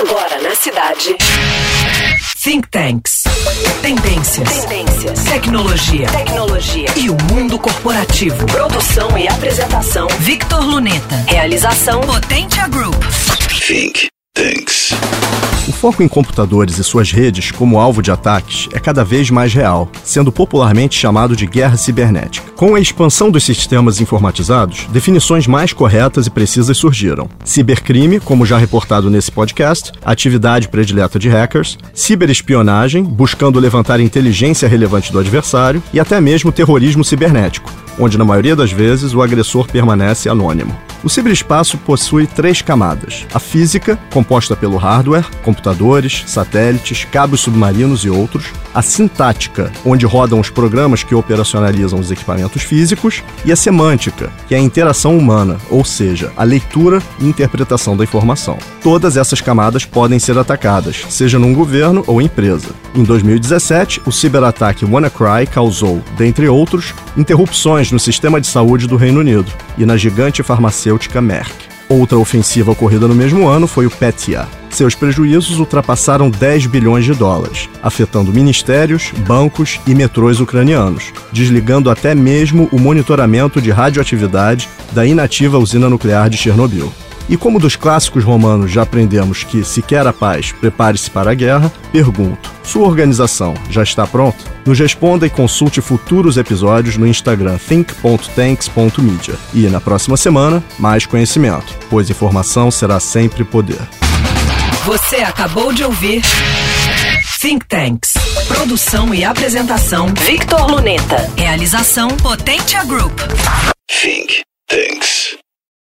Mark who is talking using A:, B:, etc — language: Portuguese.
A: Agora na cidade. Think Tanks. Tendências. Tendências. Tecnologia. Tecnologia. E o mundo corporativo. Produção e apresentação. Victor Luneta. Realização Potentia Group.
B: Think
C: foco em computadores e suas redes como alvo de ataques é cada vez mais real, sendo popularmente chamado de guerra cibernética. Com a expansão dos sistemas informatizados, definições mais corretas e precisas surgiram. Cibercrime, como já reportado nesse podcast, atividade predileta de hackers, ciberespionagem, buscando levantar inteligência relevante do adversário, e até mesmo terrorismo cibernético, onde na maioria das vezes o agressor permanece anônimo. O ciberespaço possui três camadas: a física, composta pelo hardware, computadores, satélites, cabos submarinos e outros, a sintática, onde rodam os programas que operacionalizam os equipamentos físicos, e a semântica, que é a interação humana, ou seja, a leitura e interpretação da informação. Todas essas camadas podem ser atacadas, seja num governo ou empresa. Em 2017, o ciberataque WannaCry causou, dentre outros, interrupções no sistema de saúde do Reino Unido e na gigante farmacêutica Merck. Outra ofensiva ocorrida no mesmo ano foi o Petya. Seus prejuízos ultrapassaram 10 bilhões de dólares, afetando ministérios, bancos e metrôs ucranianos, desligando até mesmo o monitoramento de radioatividade da inativa usina nuclear de Chernobyl. E como dos clássicos romanos já aprendemos que, se quer a paz, prepare-se para a guerra, pergunto: sua organização já está pronta? Nos responda e consulte futuros episódios no Instagram think.tanks.media. E na próxima semana, mais conhecimento, pois informação será sempre poder.
A: Você acabou de ouvir Think Tanks. Produção e apresentação Victor Luneta. Realização Potentia Group.
B: Think.